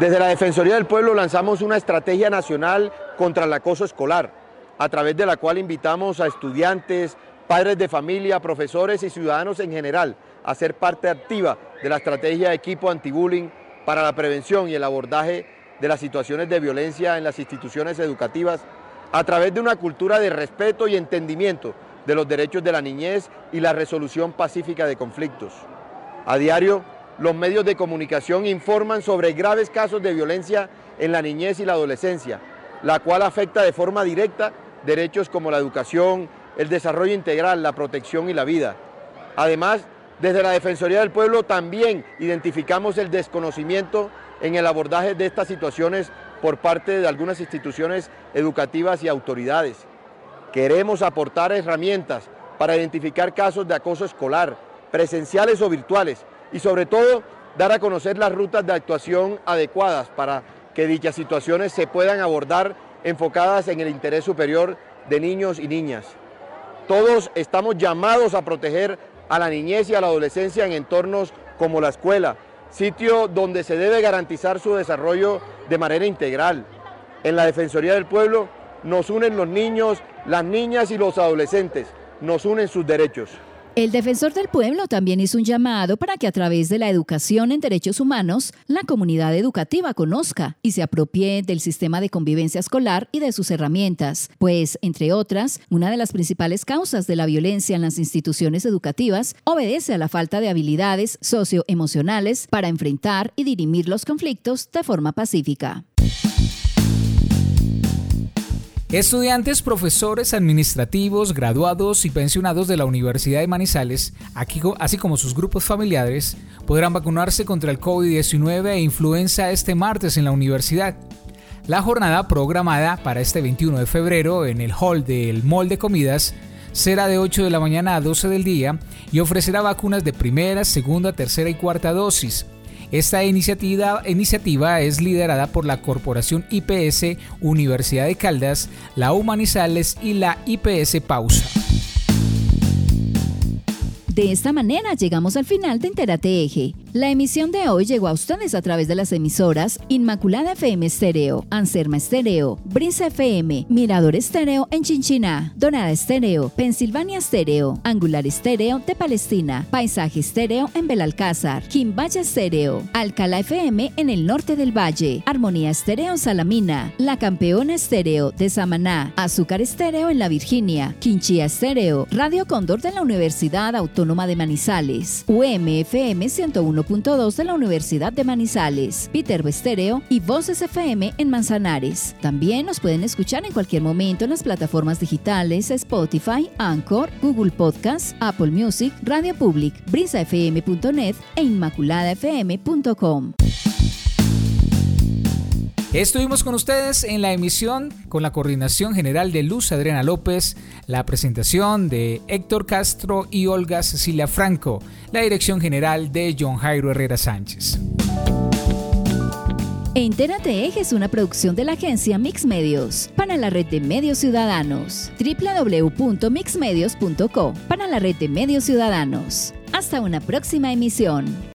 desde la Defensoría del Pueblo lanzamos una estrategia nacional contra el acoso escolar, a través de la cual invitamos a estudiantes, padres de familia, profesores y ciudadanos en general a ser parte activa de la estrategia de equipo anti-bullying para la prevención y el abordaje de las situaciones de violencia en las instituciones educativas a través de una cultura de respeto y entendimiento de los derechos de la niñez y la resolución pacífica de conflictos. A diario, los medios de comunicación informan sobre graves casos de violencia en la niñez y la adolescencia, la cual afecta de forma directa derechos como la educación, el desarrollo integral, la protección y la vida. Además, desde la Defensoría del Pueblo también identificamos el desconocimiento en el abordaje de estas situaciones por parte de algunas instituciones educativas y autoridades. Queremos aportar herramientas para identificar casos de acoso escolar, presenciales o virtuales, y sobre todo dar a conocer las rutas de actuación adecuadas para que dichas situaciones se puedan abordar enfocadas en el interés superior de niños y niñas. Todos estamos llamados a proteger a la niñez y a la adolescencia en entornos como la escuela, sitio donde se debe garantizar su desarrollo de manera integral. En la Defensoría del Pueblo nos unen los niños, las niñas y los adolescentes, nos unen sus derechos. El defensor del pueblo también hizo un llamado para que a través de la educación en derechos humanos, la comunidad educativa conozca y se apropie del sistema de convivencia escolar y de sus herramientas, pues, entre otras, una de las principales causas de la violencia en las instituciones educativas obedece a la falta de habilidades socioemocionales para enfrentar y dirimir los conflictos de forma pacífica. Estudiantes, profesores, administrativos, graduados y pensionados de la Universidad de Manizales, así como sus grupos familiares, podrán vacunarse contra el COVID-19 e influenza este martes en la universidad. La jornada programada para este 21 de febrero en el hall del Mall de Comidas será de 8 de la mañana a 12 del día y ofrecerá vacunas de primera, segunda, tercera y cuarta dosis. Esta iniciativa, es liderada por la Corporación IPS Universidad de Caldas, la Humanizales y la IPS Pausa. De esta manera llegamos al final de Entérate Eje. La emisión de hoy llegó a ustedes a través de las emisoras Inmaculada FM Estéreo, Anserma Estéreo, Brisa FM, Mirador Estéreo en Chinchiná, Donada Estéreo, Pensilvania Estéreo, Angular Estéreo de Palestina, Paisaje Estéreo en Belalcázar, Quimbaya Estéreo, Alcala FM en el norte del valle, Armonía Estéreo en Salamina, La Campeona Estéreo de Samaná, Azúcar Estéreo en La Virginia, Quinchía Estéreo, Radio Cóndor de la Universidad Autónoma de Manizales, UMFM 101 de la Universidad de Manizales, Peter Estéreo y Voces FM en Manzanares. También nos pueden escuchar en cualquier momento en las plataformas digitales Spotify, Anchor, Google Podcast, Apple Music, Radio Public, brisafm.net e inmaculadafm.com. Estuvimos con ustedes en la emisión con la coordinación general de Luz Adriana López, la presentación de Héctor Castro y Olga Cecilia Franco, la dirección general de John Jairo Herrera Sánchez. Entérate Eje es una producción de la agencia Mix Medios para la red de medios ciudadanos. www.mixmedios.co para la red de medios ciudadanos. Hasta una próxima emisión.